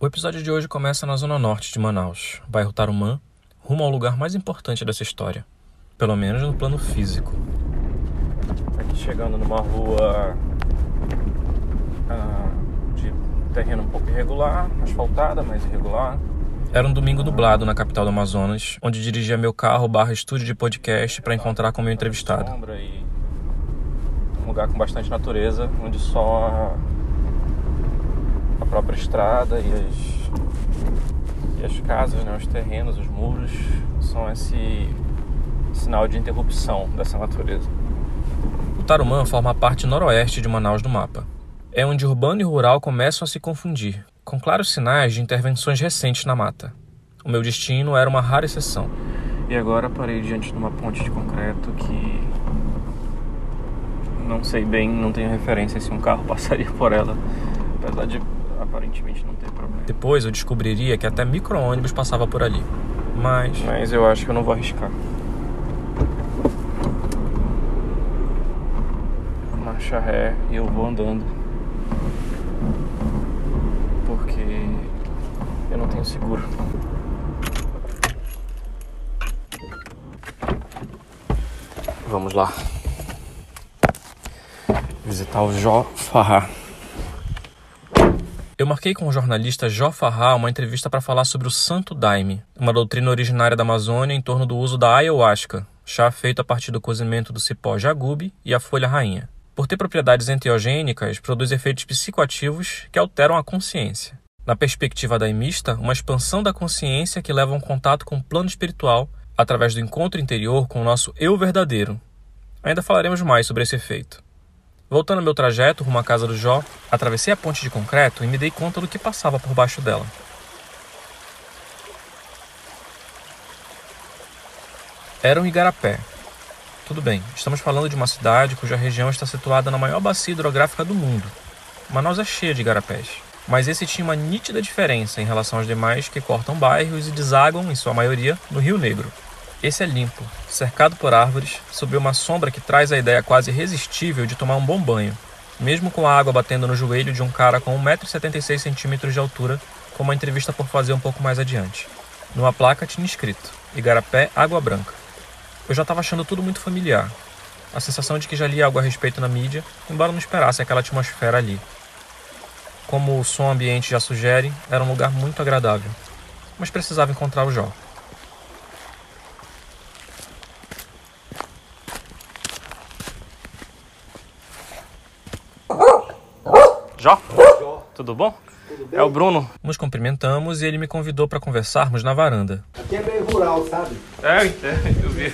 O episódio de hoje começa na zona norte de Manaus, bairro Tarumã, rumo ao lugar mais importante dessa história, pelo menos no plano físico. Aqui chegando numa rua ah, de terreno um pouco irregular, asfaltada, mas irregular. Era um domingo nublado na capital do Amazonas, onde dirigia meu carro barra estúdio de podcast para encontrar com meu entrevistado. Um lugar com bastante natureza, onde só a própria estrada e as, e as casas, né, os terrenos, os muros são esse sinal de interrupção dessa natureza. O Tarumã forma a parte noroeste de Manaus do mapa. É onde urbano e rural começam a se confundir, com claros sinais de intervenções recentes na mata. O meu destino era uma rara exceção. E agora parei diante de uma ponte de concreto que não sei bem, não tenho referência se um carro passaria por ela, apesar de aparentemente não ter problema. Depois eu descobriria que até micro-ônibus passava por ali. Mas. Mas eu acho que eu não vou arriscar. Marcha ré e eu vou andando. Porque eu não tenho seguro. Vamos lá. Visitar o Jó Farrar. Eu marquei com o jornalista Jó Farrar uma entrevista para falar sobre o Santo Daime, uma doutrina originária da Amazônia em torno do uso da ayahuasca, chá feito a partir do cozimento do cipó jagube e a folha rainha. Por ter propriedades enteogênicas, produz efeitos psicoativos que alteram a consciência. Na perspectiva daimista, uma expansão da consciência que leva a um contato com o plano espiritual através do encontro interior com o nosso eu verdadeiro. Ainda falaremos mais sobre esse efeito. Voltando ao meu trajeto rumo à casa do Jó, atravessei a ponte de concreto e me dei conta do que passava por baixo dela. Era um igarapé. Tudo bem, estamos falando de uma cidade cuja região está situada na maior bacia hidrográfica do mundo. Manaus é cheia de igarapés, mas esse tinha uma nítida diferença em relação aos demais que cortam bairros e desaguam, em sua maioria, no Rio Negro. Esse é limpo, cercado por árvores, sob uma sombra que traz a ideia quase irresistível de tomar um bom banho, mesmo com a água batendo no joelho de um cara com 1,76m de altura, como a entrevista por fazer um pouco mais adiante. Numa placa tinha escrito: Igarapé Água Branca. Eu já estava achando tudo muito familiar. A sensação de que já li algo a respeito na mídia, embora não esperasse aquela atmosfera ali. Como o som ambiente já sugere, era um lugar muito agradável. Mas precisava encontrar o Jó. Jó? Jó. Tudo bom? Tudo bem? É o Bruno. Nos cumprimentamos e ele me convidou para conversarmos na varanda. Aqui é meio rural, sabe? É, é eu vi.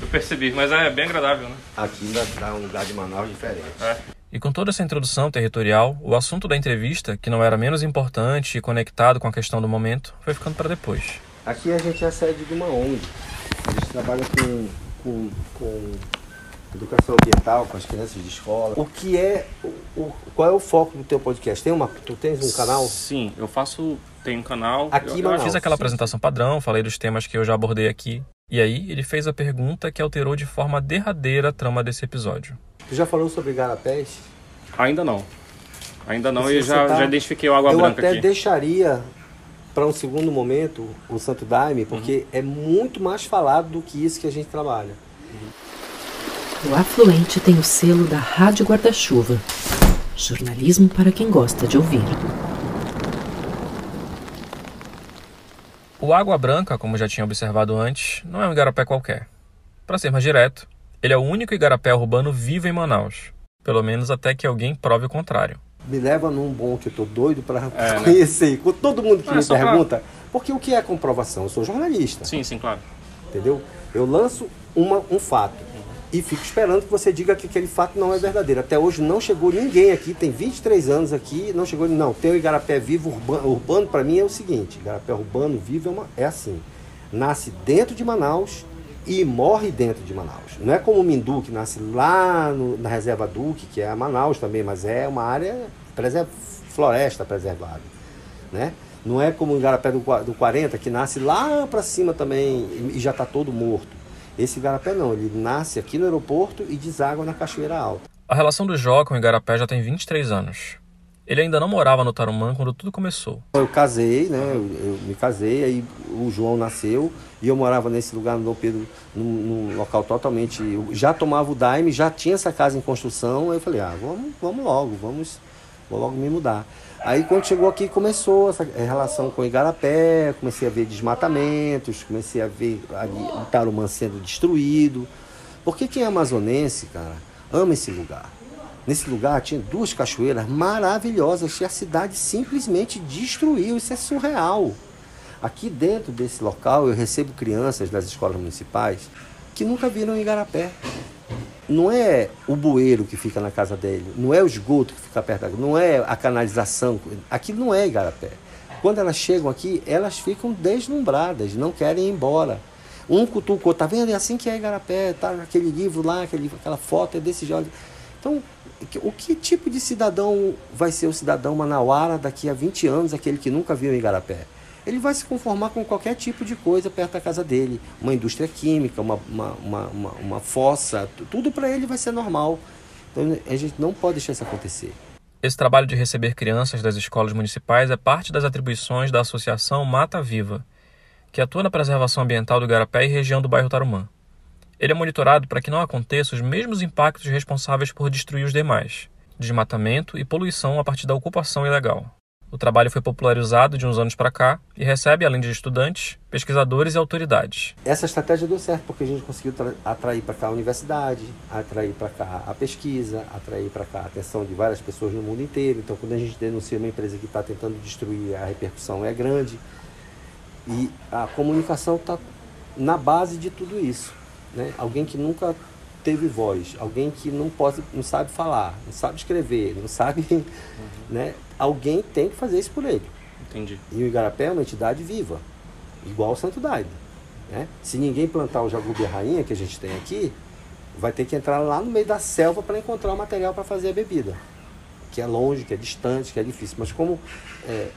Eu percebi, mas é bem agradável, né? Aqui dá um lugar de Manaus diferente. É. E com toda essa introdução territorial, o assunto da entrevista, que não era menos importante e conectado com a questão do momento, foi ficando para depois. Aqui a gente é sede de uma ONG. A gente trabalha com, com, com educação ambiental com as crianças de escola. O que é, o, qual é o foco do teu podcast? Tem uma, tu tens um canal? Sim, eu faço, tenho um canal. Aqui eu, eu fiz aquela apresentação padrão, falei dos temas que eu já abordei aqui. E aí ele fez a pergunta que alterou de forma derradeira a trama desse episódio. Tu já falou sobre garapés? Ainda não. Ainda não, e já, tá... já identifiquei o água eu branca aqui. Eu até deixaria para um segundo momento o Santo Daime, porque uhum. é muito mais falado do que isso que a gente trabalha. Uhum. O Afluente tem o selo da Rádio Guarda-Chuva. Jornalismo para quem gosta de ouvir. O Água Branca, como já tinha observado antes, não é um igarapé qualquer. Para ser mais direto, ele é o único igarapé urbano vivo em Manaus. Pelo menos até que alguém prove o contrário. Me leva num bom que eu tô doido para é, né? conhecer. Né? Todo mundo que é, me pergunta, pra... porque o que é comprovação? Eu sou jornalista. Sim, sim, claro. Entendeu? Eu lanço uma, um fato e fico esperando que você diga que aquele fato não é verdadeiro. Até hoje não chegou ninguém aqui, tem 23 anos aqui, não chegou não. Tem o Igarapé vivo urbano, urbano para mim é o seguinte, Igarapé urbano vivo é, uma, é assim, nasce dentro de Manaus e morre dentro de Manaus. Não é como o Mindu, que nasce lá no, na reserva Duque, que é a Manaus também, mas é uma área, preserv, floresta preservada, né? Não é como o Igarapé do, do 40, que nasce lá para cima também e já está todo morto. Esse igarapé não, ele nasce aqui no aeroporto e deságua na Cachoeira Alta. A relação do Jó com o igarapé já tem 23 anos. Ele ainda não morava no Tarumã quando tudo começou. Eu casei, né? Eu, eu me casei, aí o João nasceu e eu morava nesse lugar no Dom Pedro, num, num local totalmente. Eu já tomava o Daime, já tinha essa casa em construção. Aí eu falei, ah, vamos, vamos logo, vamos, vou logo me mudar. Aí quando chegou aqui começou essa relação com o Igarapé, comecei a ver desmatamentos, comecei a ver ali o Tarumã sendo destruído. Porque quem é amazonense, cara, ama esse lugar. Nesse lugar tinha duas cachoeiras maravilhosas que a cidade simplesmente destruiu. Isso é surreal. Aqui dentro desse local eu recebo crianças das escolas municipais que nunca viram Igarapé. Não é o bueiro que fica na casa dele, não é o esgoto que fica perto da não é a canalização. Aqui não é Igarapé. Quando elas chegam aqui, elas ficam deslumbradas, não querem ir embora. Um cutucou, tá vendo? É assim que é Igarapé, tá aquele livro lá, aquele, aquela foto é desse jeito. Então, o que tipo de cidadão vai ser o cidadão manauara daqui a 20 anos, aquele que nunca viu Igarapé? Ele vai se conformar com qualquer tipo de coisa perto da casa dele. Uma indústria química, uma, uma, uma, uma, uma fossa, tudo para ele vai ser normal. Então a gente não pode deixar isso acontecer. Esse trabalho de receber crianças das escolas municipais é parte das atribuições da Associação Mata Viva, que atua na preservação ambiental do Igarapé e região do bairro Tarumã. Ele é monitorado para que não aconteçam os mesmos impactos responsáveis por destruir os demais, desmatamento e poluição a partir da ocupação ilegal. O trabalho foi popularizado de uns anos para cá e recebe, além de estudantes, pesquisadores e autoridades. Essa estratégia deu certo porque a gente conseguiu atrair para cá a universidade, atrair para cá a pesquisa, atrair para cá a atenção de várias pessoas no mundo inteiro. Então, quando a gente denuncia uma empresa que está tentando destruir, a repercussão é grande. E a comunicação está na base de tudo isso né? Alguém que nunca teve voz, alguém que não pode, não sabe falar, não sabe escrever, não sabe, uhum. né? Alguém tem que fazer isso por ele. Entendi. E o Igarapé é uma entidade viva, igual o Santo Daime, né? Se ninguém plantar o jagubi rainha que a gente tem aqui, vai ter que entrar lá no meio da selva para encontrar o material para fazer a bebida, que é longe, que é distante, que é difícil. Mas como é,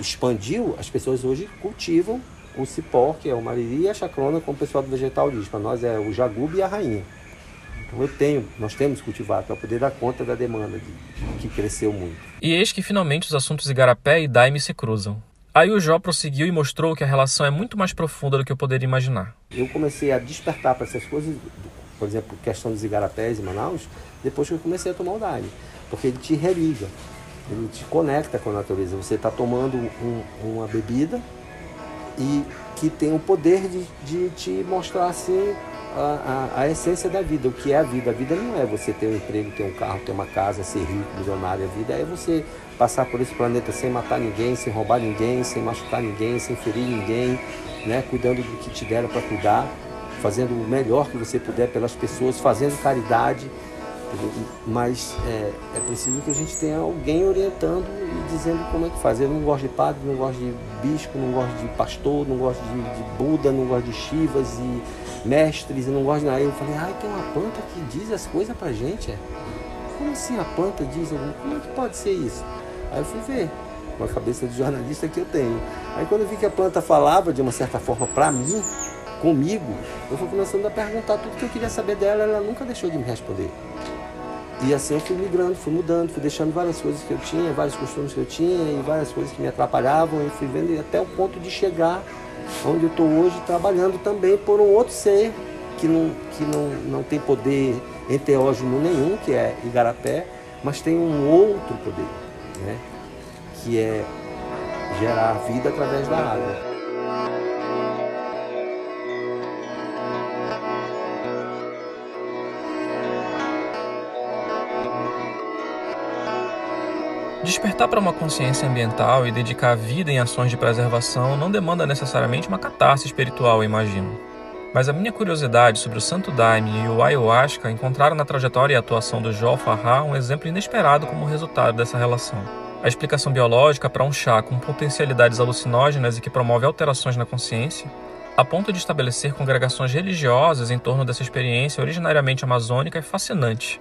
expandiu, as pessoas hoje cultivam o cipó, que é o mariri, e a chacrona como o pessoal do vegetal diz. Para nós é o jagube e a rainha. Então eu tenho, nós temos cultivado para poder dar conta da demanda de, que cresceu muito. E eis que finalmente os assuntos igarapé e daime se cruzam. Aí o Jó prosseguiu e mostrou que a relação é muito mais profunda do que eu poderia imaginar. Eu comecei a despertar para essas coisas, por exemplo, questão dos igarapés em Manaus, depois que eu comecei a tomar o daime. Porque ele te religa, ele te conecta com a natureza. Você está tomando um, uma bebida e que tem o poder de, de te mostrar assim a, a, a, essência da vida, o que é a vida. A vida não é você ter um emprego, ter um carro, ter uma casa, ser rico, milionário. A vida é você passar por esse planeta sem matar ninguém, sem roubar ninguém, sem machucar ninguém, sem ferir ninguém, né? cuidando do que te deram para cuidar, fazendo o melhor que você puder pelas pessoas, fazendo caridade mas é, é, preciso que a gente tenha alguém orientando e dizendo como é que faz. Eu não gosto de padre, não gosto de bispo, não gosto de pastor, não gosto de, de Buda, não gosto de Shivas e mestres, não gosto de nada. Eu falei, ai, tem uma planta que diz as coisas pra gente. É. Como assim a planta diz? Como é que pode ser isso? Aí eu fui ver, com a cabeça de jornalista que eu tenho. Aí quando eu vi que a planta falava de uma certa forma para mim, comigo, eu fui começando a perguntar tudo que eu queria saber dela, ela nunca deixou de me responder. E assim eu fui migrando, fui mudando, fui deixando várias coisas que eu tinha, vários costumes que eu tinha e várias coisas que me atrapalhavam e fui vendo até o ponto de chegar onde eu estou hoje trabalhando também por um outro ser que não, que não, não tem poder enteógeno nenhum, que é Igarapé, mas tem um outro poder, né? que é gerar vida através da água. Despertar para uma consciência ambiental e dedicar a vida em ações de preservação não demanda necessariamente uma catarse espiritual, imagino. Mas a minha curiosidade sobre o Santo Daime e o Ayahuasca encontraram na trajetória e atuação do Jó Farrá um exemplo inesperado como resultado dessa relação. A explicação biológica para um chá com potencialidades alucinógenas e que promove alterações na consciência, a ponto de estabelecer congregações religiosas em torno dessa experiência originariamente amazônica é fascinante,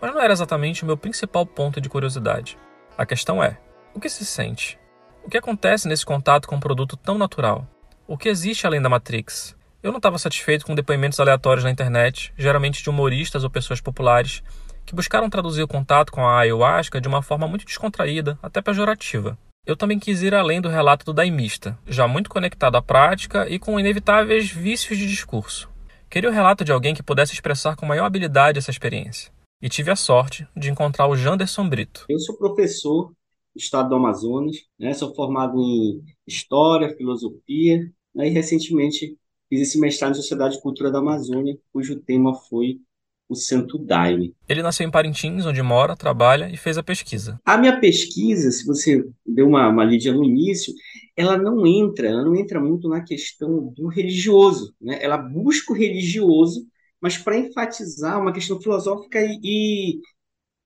mas não era exatamente o meu principal ponto de curiosidade. A questão é: o que se sente? O que acontece nesse contato com um produto tão natural? O que existe além da Matrix? Eu não estava satisfeito com depoimentos aleatórios na internet, geralmente de humoristas ou pessoas populares, que buscaram traduzir o contato com a ayahuasca de uma forma muito descontraída, até pejorativa. Eu também quis ir além do relato do daimista, já muito conectado à prática e com inevitáveis vícios de discurso. Queria o relato de alguém que pudesse expressar com maior habilidade essa experiência. E tive a sorte de encontrar o Janderson Brito. Eu sou professor do estado do Amazonas, né? sou formado em História, Filosofia, né? e recentemente fiz esse mestrado em Sociedade e Cultura da Amazônia, cujo tema foi o Santo Daime. Ele nasceu em Parintins, onde mora, trabalha e fez a pesquisa. A minha pesquisa, se você deu uma, uma lida no início, ela não entra, ela não entra muito na questão do religioso, né? Ela busca o religioso, mas para enfatizar uma questão filosófica e, e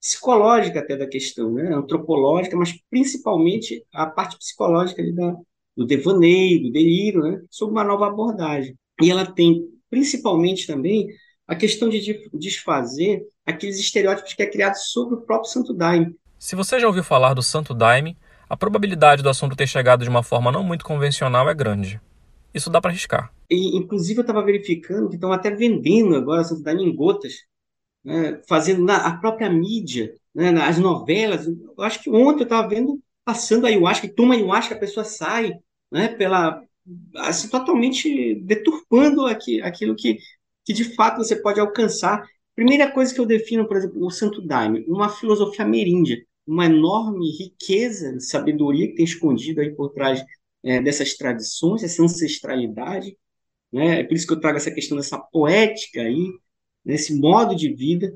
psicológica até da questão, né? Antropológica, mas principalmente a parte psicológica da, do devaneio, do delírio, né? Sob uma nova abordagem. E ela tem principalmente também a questão de desfazer aqueles estereótipos que é criado sobre o próprio Santo Daime. Se você já ouviu falar do Santo Daime, a probabilidade do assunto ter chegado de uma forma não muito convencional é grande. Isso dá para arriscar. E, inclusive, eu estava verificando que estão até vendendo agora Santo Daime em gotas, né, fazendo na a própria mídia, né, as novelas. Eu acho que ontem eu estava vendo passando a ayahuasca, toma ayahuasca, a pessoa sai né, pela assim, totalmente deturpando aqui, aquilo que que de fato você pode alcançar. Primeira coisa que eu defino, por exemplo, o Santo Daime, uma filosofia ameríndia, uma enorme riqueza de sabedoria que tem escondido aí por trás é, dessas tradições, essa ancestralidade, né? É por isso que eu trago essa questão dessa poética aí, nesse modo de vida,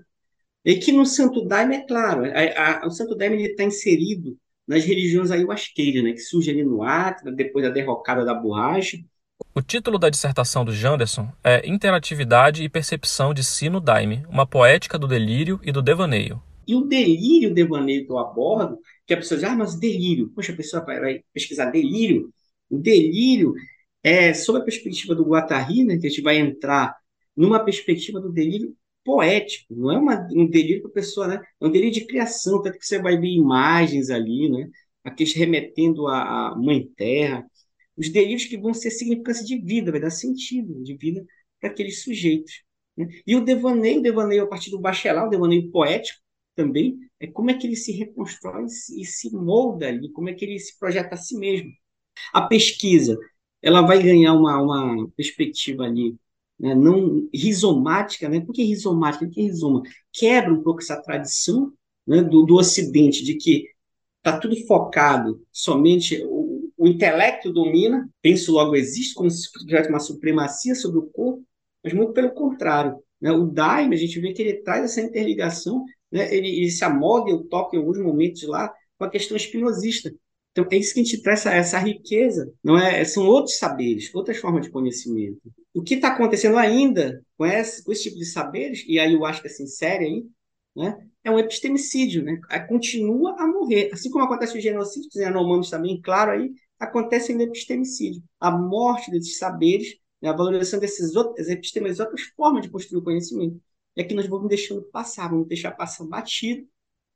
e que no Santo Daime, é claro, a, a, o Santo Daime está inserido nas religiões ayahuasqueiras, né, que surge ali no Acre, depois da derrocada da borracha, o título da dissertação do Janderson é Interatividade e Percepção de Sino Daime, uma poética do delírio e do devaneio. E o delírio, o devaneio que eu abordo, que a pessoa diz, ah, mas delírio, poxa, a pessoa vai pesquisar delírio. O delírio é, sob a perspectiva do Guattari, né, que a gente vai entrar numa perspectiva do delírio poético, não é uma, um delírio para a pessoa, né? É um delírio de criação, tanto que você vai ver imagens ali, né? Aqui remetendo à Mãe Terra, os delírios que vão ser significância de vida, vai dar sentido de vida para aqueles sujeitos. Né? E o devaneio, o devaneio a partir do bachelar, o devaneio poético também, é como é que ele se reconstrói e se molda ali, como é que ele se projeta a si mesmo. A pesquisa, ela vai ganhar uma, uma perspectiva ali, né, não rizomática, né? Por que rizomática? Por que rizoma? Quebra um pouco essa tradição né, do, do Ocidente, de que está tudo focado somente o intelecto domina, penso logo existe, como se tivesse uma supremacia sobre o corpo, mas muito pelo contrário. Né? O Daime, a gente vê que ele traz essa interligação, né? ele, ele se amolda, eu toco em alguns momentos lá, com a questão espinosista. Então, é isso que a gente traz, essa, riqueza, não é? São outros saberes, outras formas de conhecimento. O que está acontecendo ainda com esse, com esse tipo de saberes, e aí eu acho que é sincero aí, né? é um epistemicídio, né? continua a morrer. Assim como acontece o genocídio, Yanomami está bem claro aí, acontece no epistemicídio. A morte desses saberes, né, a valorização desses outros epistemas, outras formas de construir o conhecimento. É que nós vamos deixando passar, vamos deixar passar batido.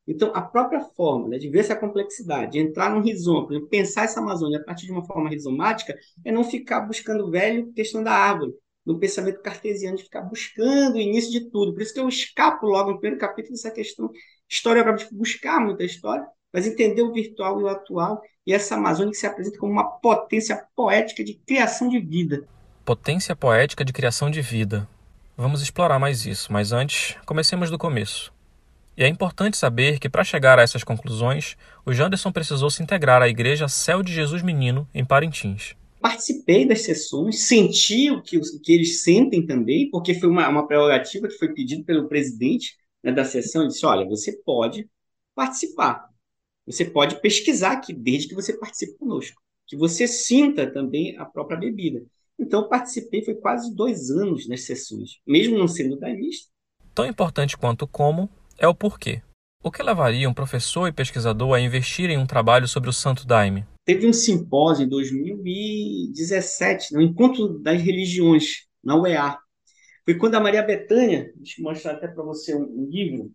Então, a própria forma né, de ver essa complexidade, de entrar num rizoma, pensar essa Amazônia a partir de uma forma rizomática, é não ficar buscando velho questão da árvore, no pensamento cartesiano de ficar buscando o início de tudo. Por isso que eu escapo logo no primeiro capítulo dessa questão historiográfica, de buscar muita história, mas entender o virtual e o atual, e essa Amazônia que se apresenta como uma potência poética de criação de vida. Potência poética de criação de vida. Vamos explorar mais isso, mas antes, comecemos do começo. E é importante saber que, para chegar a essas conclusões, o Janderson precisou se integrar à Igreja Céu de Jesus Menino, em Parintins. Participei das sessões, senti o que, o que eles sentem também, porque foi uma, uma prerrogativa que foi pedida pelo presidente né, da sessão. Ele disse: olha, você pode participar, você pode pesquisar aqui, desde que você participe conosco, que você sinta também a própria bebida. Então, participei, foi quase dois anos nas sessões, mesmo não sendo da lista. Tão importante quanto como é o porquê. O que levaria um professor e pesquisador a investir em um trabalho sobre o Santo Daime? Teve um simpósio em 2017, no Encontro das Religiões, na UEA. Foi quando a Maria Bethânia, deixa eu mostrar até para você um, livro,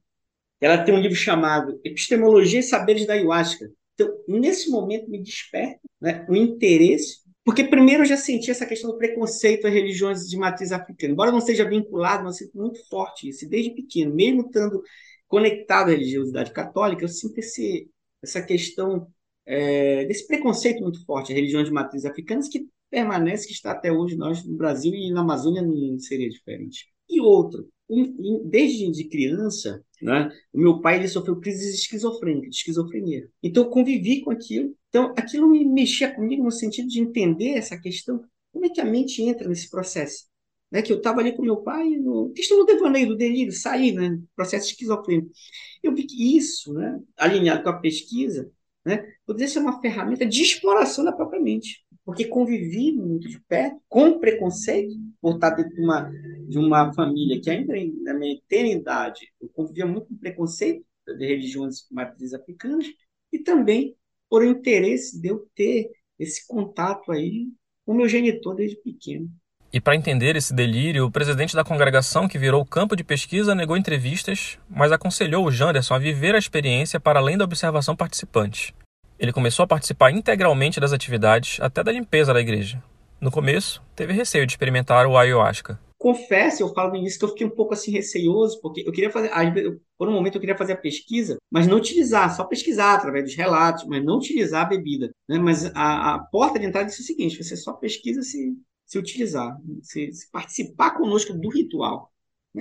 ela tem um livro chamado Epistemologia e Saberes da Ayahuasca. Então, nesse momento, me desperta né, o interesse, porque primeiro eu já senti essa questão do preconceito às religiões de matriz africana. Embora não seja vinculado, mas sinto muito forte isso, desde pequeno, mesmo estando conectado à religiosidade católica, eu sinto esse, essa questão é, desse preconceito muito forte, a religião de matriz africanas, que permanece, que está até hoje nós no Brasil e na Amazônia não seria diferente. E outro, desde de criança, né, o meu pai ele sofreu crises esquizofrênicas, de esquizofrenia. Então eu convivi com aquilo. Então aquilo me mexia comigo no sentido de entender essa questão, como é que a mente entra nesse processo. Né, que eu estava ali com meu pai, no questão do devaneio, do delírio, sair, né, processo esquizofrênico. Eu vi que isso, né, alinhado com a pesquisa, né, poderia ser uma ferramenta de exploração da própria mente porque convivi muito de perto, com preconceito, por estar dentro de uma, de uma família que ainda na minha eternidade, eu convivia muito com preconceito de religiões matrizes africanas, e também por interesse de eu ter esse contato aí com o meu genitor desde pequeno. E para entender esse delírio, o presidente da congregação, que virou campo de pesquisa, negou entrevistas, mas aconselhou o Janderson a viver a experiência para além da observação participante. Ele começou a participar integralmente das atividades, até da limpeza da igreja. No começo, teve receio de experimentar o ayahuasca. Confesso, eu falo início que eu fiquei um pouco assim receioso, porque eu queria fazer, por um momento eu queria fazer a pesquisa, mas não utilizar, só pesquisar através dos relatos, mas não utilizar a bebida. Né? Mas a, a porta de entrada disse o seguinte: você só pesquisa se, se utilizar, se, se participar conosco do ritual.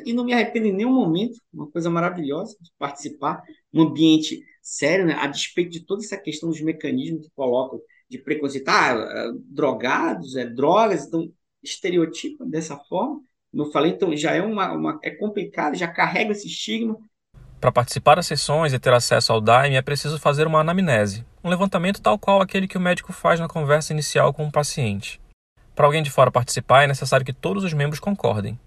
E não me arrependo em nenhum momento, uma coisa maravilhosa de participar num ambiente sério, né? a despeito de toda essa questão dos mecanismos que colocam de preconceito, ah, é, drogados, é drogas, então estereotipa dessa forma. Como eu falei, então já é uma, uma é complicado, já carrega esse estigma. Para participar das sessões e ter acesso ao DAIME é preciso fazer uma anamnese, um levantamento tal qual aquele que o médico faz na conversa inicial com o paciente. Para alguém de fora participar, é necessário que todos os membros concordem.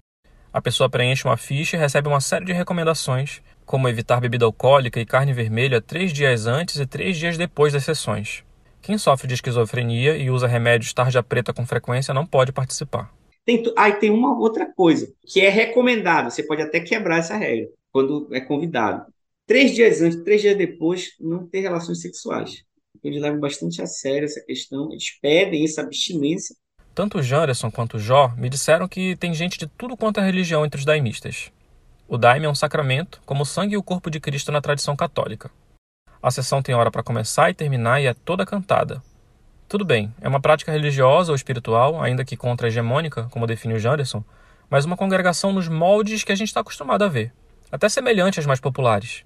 A pessoa preenche uma ficha e recebe uma série de recomendações, como evitar bebida alcoólica e carne vermelha três dias antes e três dias depois das sessões. Quem sofre de esquizofrenia e usa remédios tarja preta com frequência não pode participar. Tem, aí tem uma outra coisa que é recomendado, você pode até quebrar essa regra quando é convidado. Três dias antes, três dias depois, não ter relações sexuais. Eles levam bastante a sério essa questão, eles pedem essa abstinência tanto o Janderson quanto o Jó me disseram que tem gente de tudo quanto é religião entre os daimistas. O daime é um sacramento, como o sangue e o corpo de Cristo na tradição católica. A sessão tem hora para começar e terminar e é toda cantada. Tudo bem, é uma prática religiosa ou espiritual, ainda que contra-hegemônica, como define o Janderson, mas uma congregação nos moldes que a gente está acostumado a ver, até semelhante às mais populares.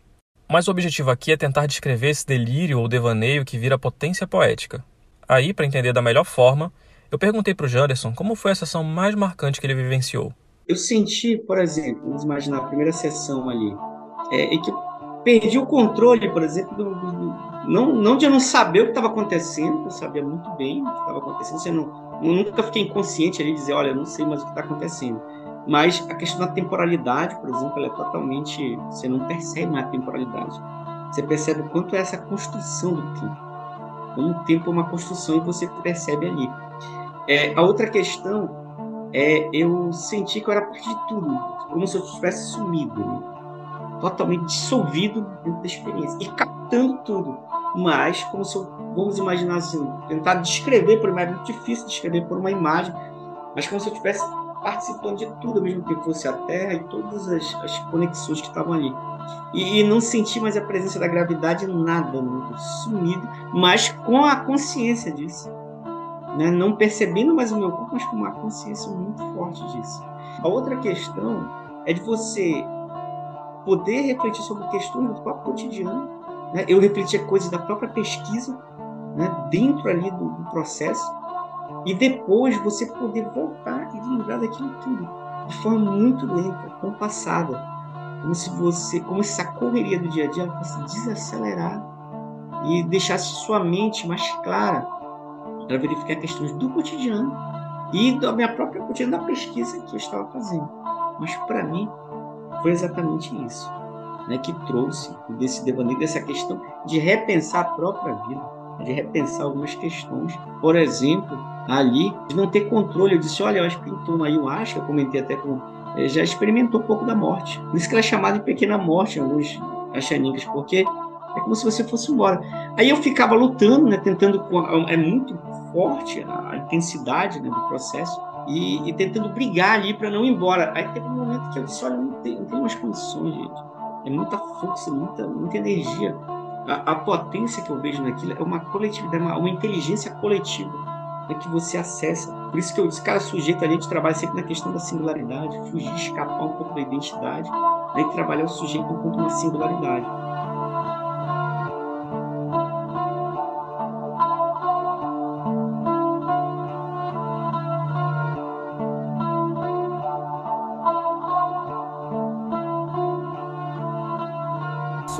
Mas o objetivo aqui é tentar descrever esse delírio ou devaneio que vira potência poética. Aí, para entender da melhor forma, eu perguntei para o Janderson como foi a sessão mais marcante que ele vivenciou. Eu senti, por exemplo, vamos imaginar a primeira sessão ali, é, que perdi o controle, por exemplo, do, do, não, não de eu não saber o que estava acontecendo, eu sabia muito bem o que estava acontecendo, eu, não, eu nunca fiquei inconsciente ali dizer, olha, eu não sei mais o que está acontecendo. Mas a questão da temporalidade, por exemplo, ela é totalmente. Você não percebe mais a temporalidade. Você percebe o quanto é essa construção do tempo. Como o tempo é uma construção e você percebe ali. É, a outra questão é eu senti que eu era parte de tudo, como se eu tivesse sumido, né? totalmente dissolvido dentro da experiência e captando tudo, mas como se eu, vamos imaginar assim, tentar descrever por é muito difícil descrever por uma imagem, mas como se eu estivesse participando de tudo ao mesmo tempo que fosse a Terra e todas as, as conexões que estavam ali. E, e, não senti mais a presença da gravidade nada, né? sumido, mas com a consciência disso né? não percebendo mais o meu corpo, mas com uma consciência muito forte disso. A outra questão é de você poder refletir sobre questões do próprio cotidiano. Né? Eu refletia coisas da própria pesquisa, né? dentro ali do, do processo, e depois você poder voltar e lembrar daquilo tudo de forma muito lenta, compassada, como se você, como se a correria do dia a dia fosse desacelerar e deixasse sua mente mais clara para verificar questões do cotidiano e da minha própria cotidiano da pesquisa que eu estava fazendo. Mas para mim foi exatamente isso, né, que trouxe desse devaneio dessa questão de repensar a própria vida, de repensar algumas questões. Por exemplo, ali de não ter controle. Eu disse, olha, eu acho que pintou uma ayahuasca, eu comentei até com eh, já experimentou um pouco da morte. Por isso que ela é chamada de pequena morte em alguns achaningas, porque é como se você fosse embora. Aí eu ficava lutando, né, tentando. É muito forte a, intensidade né, do processo e, e tentando brigar ali para não ir embora. Aí teve um momento que eu disse: olha, não tem, não tem mais condições, gente. é muita força, muita, muita energia. A, a potência que eu vejo naquilo é uma coletividade, uma, uma inteligência coletiva né, que você acessa. Por isso que eu disse, cara, sujeito a gente trabalha sempre na questão da singularidade, fugir, escapar um pouco da identidade, né, e trabalhar o sujeito enquanto uma singularidade.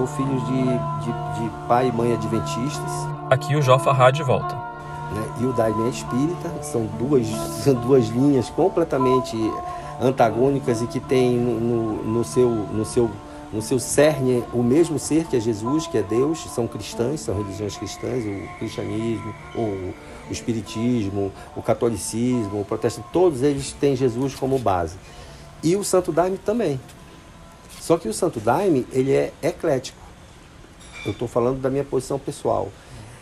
Sou filho de, de, de pai e mãe adventistas. Aqui o Jofa Rádio volta. Né? E o Daime é espírita. São duas, são duas linhas completamente antagônicas e que têm no, no, no, seu, no, seu, no seu cerne o mesmo ser que é Jesus, que é Deus. São cristãs, são religiões cristãs, o cristianismo, o, o espiritismo, o catolicismo, o protestantismo, todos eles têm Jesus como base. E o Santo Daime também. Só que o Santo Daime, ele é eclético. Eu estou falando da minha posição pessoal.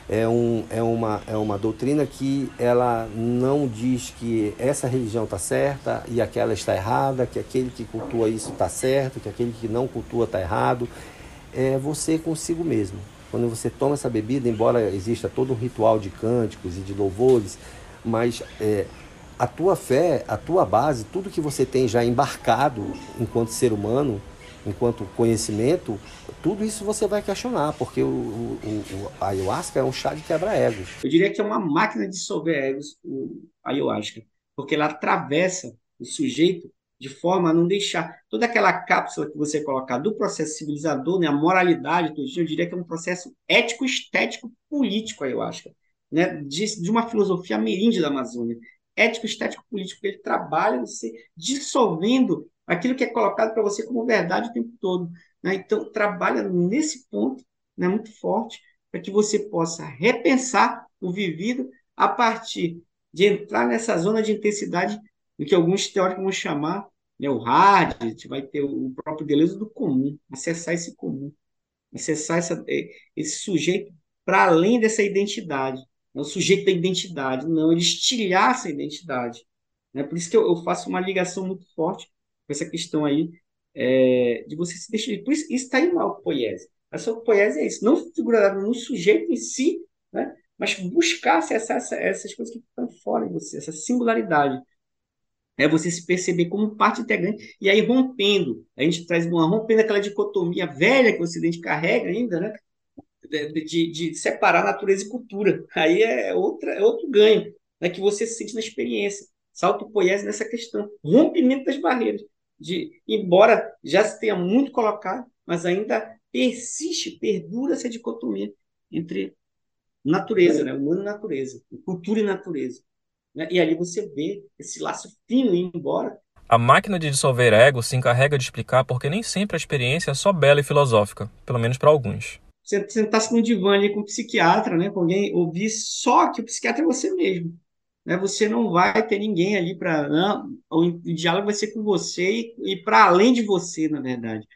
É, um, é, uma, é uma doutrina que ela não diz que essa religião está certa e aquela está errada, que aquele que cultua isso está certo, que aquele que não cultua está errado. É você consigo mesmo. Quando você toma essa bebida, embora exista todo um ritual de cânticos e de louvores, mas é, a tua fé, a tua base, tudo que você tem já embarcado enquanto ser humano, enquanto conhecimento, tudo isso você vai questionar, porque o, o, o a ayahuasca é um chá de quebra-egos. Eu diria que é uma máquina de dissolver egos, o ayahuasca, porque ela atravessa o sujeito de forma a não deixar toda aquela cápsula que você colocar do processo civilizador, né, a moralidade, eu diria que é um processo ético, estético, político, ayahuasca, né, de, de uma filosofia ameríndia da Amazônia. Ético, estético, político, ele trabalha você dissolvendo aquilo que é colocado para você como verdade o tempo todo. Né? Então, trabalha nesse ponto né, muito forte para que você possa repensar o vivido a partir de entrar nessa zona de intensidade do que alguns teóricos vão chamar né, o hard, a gente vai ter o próprio Deleuze do comum, acessar esse comum, acessar essa, é, esse sujeito para além dessa identidade, é o sujeito da identidade, não, ele estilhar essa identidade. Né? Por isso que eu, eu faço uma ligação muito forte essa questão aí é, de você se deixar. Por isso, está em mal poiese. A sua poiese é isso, não figurar no sujeito em si, né? mas buscar acessar essa, essas coisas que estão fora de você, essa singularidade. É você se perceber como parte integrante e aí rompendo. A gente traz uma rompendo aquela dicotomia velha que o Ocidente carrega ainda, né? De, de, de separar natureza e cultura. Aí é, outra, é outro ganho né? que você sente na experiência. Salto poiese nessa questão, rompimento das barreiras de, embora já se tenha muito colocado, mas ainda persiste, perdura essa dicotomia entre natureza, né? humano e natureza, cultura e natureza. Né? E ali você vê esse laço fino indo embora. A máquina de dissolver ego se encarrega de explicar porque nem sempre a experiência é só bela e filosófica, pelo menos para alguns. Você sentar-se num divã ali com um psiquiatra, né, com alguém, ouvir só que o psiquiatra é você mesmo né, você não vai ter ninguém ali para. O diálogo vai ser com você e, e para além de você, na verdade.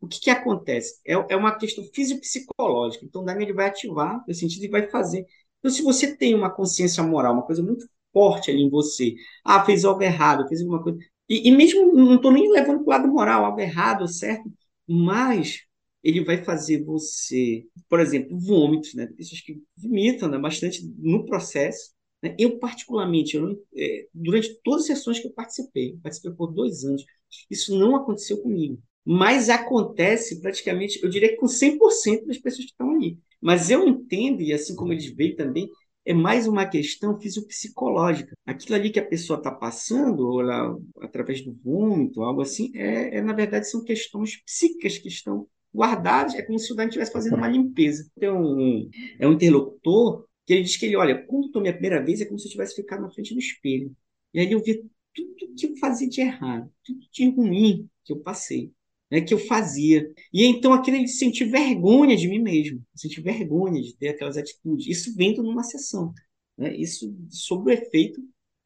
O que, que acontece? É, é uma questão fisiopsicológica. Então, Daime ele vai ativar no sentido e vai fazer. Então, se você tem uma consciência moral, uma coisa muito forte ali em você, ah, fez algo errado, fez alguma coisa. E, e mesmo não estou nem levando para o lado moral, algo errado, certo? Mas ele vai fazer você, por exemplo, vômitos, né? Pessoas que vomitam né? bastante no processo, né? Eu, particularmente, eu é, durante todas as sessões que eu participei, participei por dois anos, isso não aconteceu comigo. Mas acontece praticamente, eu diria que com 100% das pessoas que estão ali. Mas eu entendo, e assim como eles veem também, é mais uma questão fisiopsicológica. Aquilo ali que a pessoa está passando, ou lá, através do vômito, algo assim, é, é, na verdade são questões psíquicas que estão guardadas. É como se o Dani estivesse fazendo uma limpeza. Então, um, é um interlocutor que ele diz que ele, olha, quando tomei a primeira vez é como se eu tivesse ficado na frente do espelho. E aí eu vi tudo que eu fazia de errado, tudo de ruim que eu passei, né, que eu fazia. E então aquele ele sentir vergonha de mim mesmo, sentir vergonha de ter aquelas atitudes. Isso vendo numa sessão, né, isso sob o efeito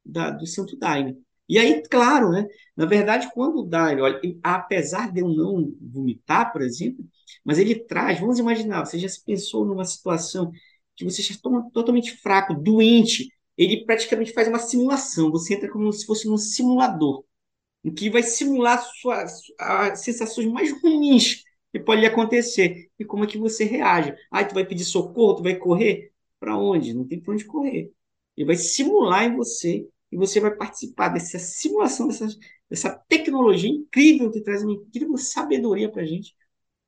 da, do Santo Daime. E aí, claro, né, na verdade, quando o Daime, olha, apesar de eu não vomitar, por exemplo, mas ele traz, vamos imaginar, você já se pensou numa situação que você está totalmente fraco, doente, ele praticamente faz uma simulação. Você entra como se fosse num simulador, em que vai simular suas as sensações mais ruins que pode lhe acontecer. E como é que você reage? Ah, tu vai pedir socorro, tu vai correr? Para onde? Não tem para onde correr. Ele vai simular em você e você vai participar dessa simulação, dessa, dessa tecnologia incrível que traz uma incrível sabedoria para a gente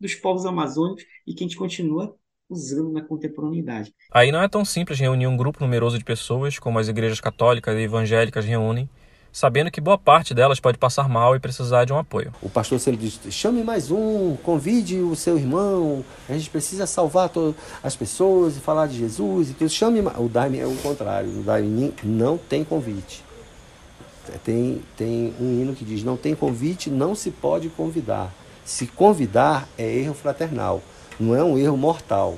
dos povos amazônicos e que a gente continua usando na contemporaneidade. Aí não é tão simples reunir um grupo numeroso de pessoas, como as igrejas católicas e evangélicas reúnem, sabendo que boa parte delas pode passar mal e precisar de um apoio. O pastor sempre diz: chame mais um, convide o seu irmão, a gente precisa salvar as pessoas e falar de Jesus. E tudo. Chame O Daime é o contrário, o Daime não tem convite. Tem, tem um hino que diz: não tem convite, não se pode convidar. Se convidar é erro fraternal, não é um erro mortal.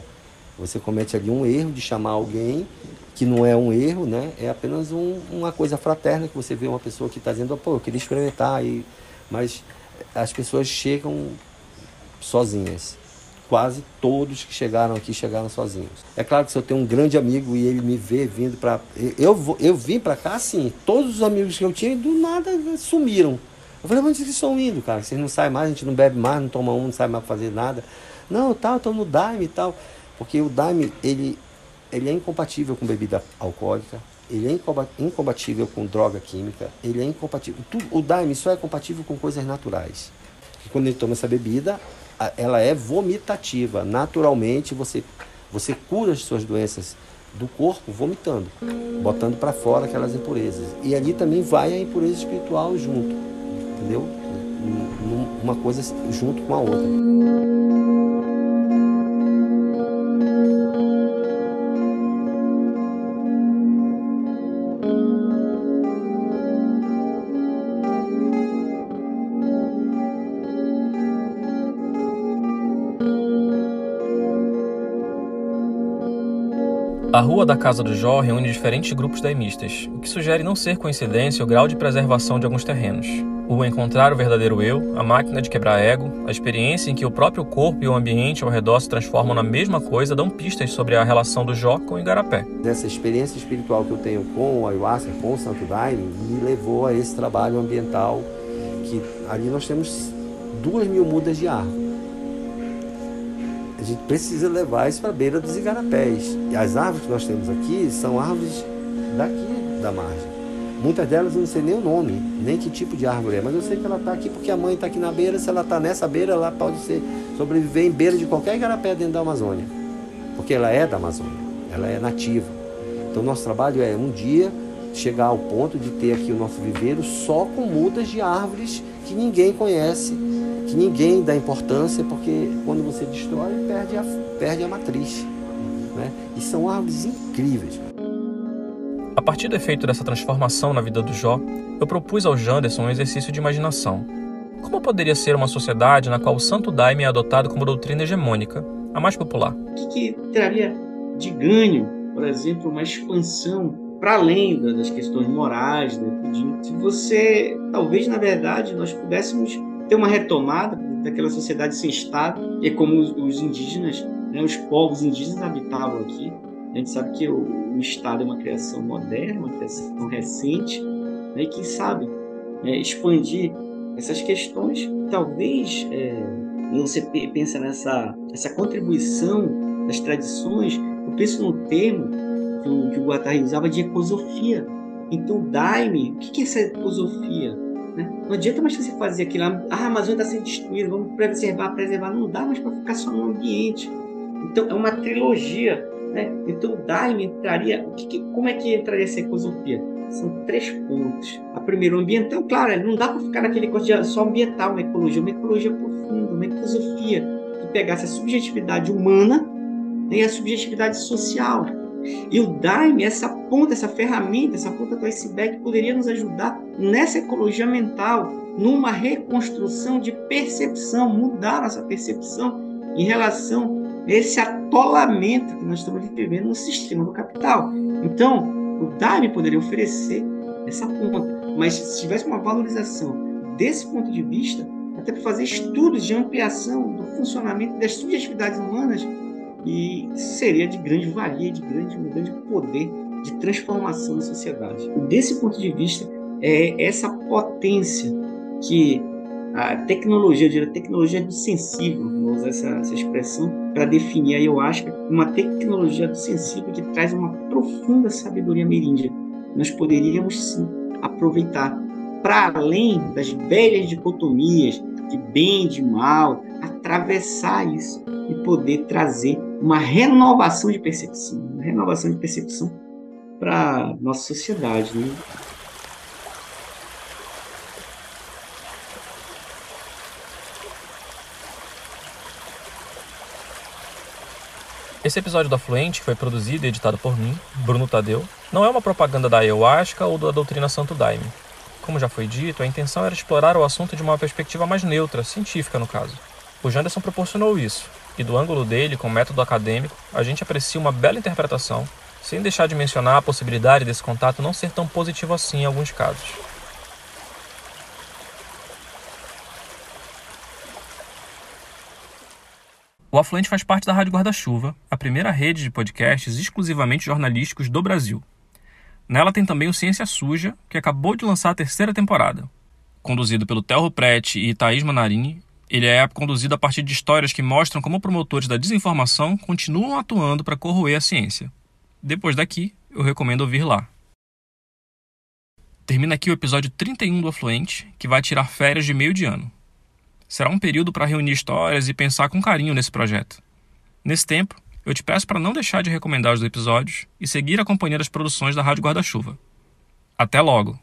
Você comete ali um erro de chamar alguém que não é um erro, né? É apenas um, uma coisa fraterna que você vê uma pessoa que está dizendo, pô, eu queria experimentar, e... mas as pessoas chegam sozinhas. Quase todos que chegaram aqui chegaram sozinhos. É claro que se eu tenho um grande amigo e ele me vê vindo para. Eu, eu, vim para cá assim, todos os amigos que eu tinha do nada sumiram. Eu falei, onde vocês estão indo, cara? Vocês não saem mais, a gente não bebe mais, não toma um, não sai mais fazer nada. Não, tá, tô no Daime e tal. Porque o Daime, ele, ele é incompatível com bebida alcoólica, ele é incompatível com droga química, ele é incompatível. O Daime só é compatível com coisas naturais. Porque quando ele toma essa bebida, ela é vomitativa. Naturalmente, você, você cura as suas doenças do corpo vomitando, botando para fora aquelas impurezas. E ali também vai a impureza espiritual junto, entendeu? Uma coisa junto com a outra. A rua da casa do Jó reúne diferentes grupos daimistas, o que sugere não ser coincidência o grau de preservação de alguns terrenos. O encontrar o verdadeiro eu, a máquina de quebrar ego, a experiência em que o próprio corpo e o ambiente ao redor se transformam na mesma coisa dão pistas sobre a relação do Jó com o Igarapé. Essa experiência espiritual que eu tenho com o Ayahuasca, com o Santo Daime, me levou a esse trabalho ambiental que ali nós temos duas mil mudas de árvore a gente precisa levar isso para a beira dos igarapés. E as árvores que nós temos aqui são árvores daqui da margem. Muitas delas eu não sei nem o nome, nem que tipo de árvore é, mas eu sei que ela está aqui porque a mãe está aqui na beira. Se ela está nessa beira, ela pode ser, sobreviver em beira de qualquer igarapé dentro da Amazônia, porque ela é da Amazônia, ela é nativa. Então, nosso trabalho é um dia chegar ao ponto de ter aqui o nosso viveiro só com mudas de árvores que ninguém conhece que ninguém dá importância, porque quando você destrói, perde a, perde a matriz. Né? E são árvores incríveis. A partir do efeito dessa transformação na vida do Jó, eu propus ao Janderson um exercício de imaginação. Como poderia ser uma sociedade na qual o Santo Daime é adotado como doutrina hegemônica, a mais popular? O que, que traria de ganho, por exemplo, uma expansão para além das questões morais, né? se você, talvez, na verdade, nós pudéssemos ter uma retomada daquela sociedade sem Estado, e como os, os indígenas, né, os povos indígenas habitavam aqui. A gente sabe que o, o Estado é uma criação moderna, uma criação recente, né, e quem sabe é, expandir essas questões, talvez é, você pensa nessa essa contribuição das tradições, eu penso no termo que o, que o Guattari usava de ecosofia. Então, daime, o que é essa ecosofia? Né? Não adianta mais você fazer aquilo, ah, a Amazônia está sendo destruída, vamos preservar, preservar. Não dá mais para ficar só no ambiente. Então é uma trilogia. Né? Então o Daime entraria. Que, que, como é que entraria essa ecosofia? São três pontos. A primeira, o ambiental, claro, não dá para ficar naquele coisa só ambiental, uma ecologia, uma ecologia profunda, uma ecosofia que pegasse a subjetividade humana né, e a subjetividade social e o Daime, essa ponta, essa ferramenta, essa ponta do iceberg, poderia nos ajudar nessa ecologia mental, numa reconstrução de percepção, mudar nossa percepção em relação a esse atolamento que nós estamos vivendo no sistema do capital. Então, o Daime poderia oferecer essa ponta, mas se tivesse uma valorização desse ponto de vista, até para fazer estudos de ampliação do funcionamento das subjetividades humanas, e seria de grande valia, de grande, um grande poder de transformação da sociedade. Desse ponto de vista, é essa potência que a tecnologia, a tecnologia do sensível, vou usar essa, essa expressão para definir a ayahuasca, uma tecnologia do sensível que traz uma profunda sabedoria meríndia. Nós poderíamos sim aproveitar para além das velhas dicotomias de bem e de mal, atravessar isso e poder trazer uma renovação de percepção, uma renovação de percepção para nossa sociedade, né? Esse episódio do Afluente foi produzido e editado por mim, Bruno Tadeu. Não é uma propaganda da Ayahuasca ou da doutrina Santo Daime. Como já foi dito, a intenção era explorar o assunto de uma perspectiva mais neutra, científica no caso. O Janderson proporcionou isso, e do ângulo dele, com método acadêmico, a gente aprecia uma bela interpretação, sem deixar de mencionar a possibilidade desse contato não ser tão positivo assim em alguns casos. O Afluente faz parte da Rádio Guarda-Chuva, a primeira rede de podcasts exclusivamente jornalísticos do Brasil. Nela tem também o Ciência Suja, que acabou de lançar a terceira temporada. Conduzido pelo Telro Prete e Thaís Manarini, ele é conduzido a partir de histórias que mostram como promotores da desinformação continuam atuando para corroer a ciência. Depois daqui, eu recomendo ouvir lá. Termina aqui o episódio 31 do Afluente, que vai tirar férias de meio de ano. Será um período para reunir histórias e pensar com carinho nesse projeto. Nesse tempo, eu te peço para não deixar de recomendar os episódios e seguir acompanhando as produções da Rádio Guarda-Chuva. Até logo!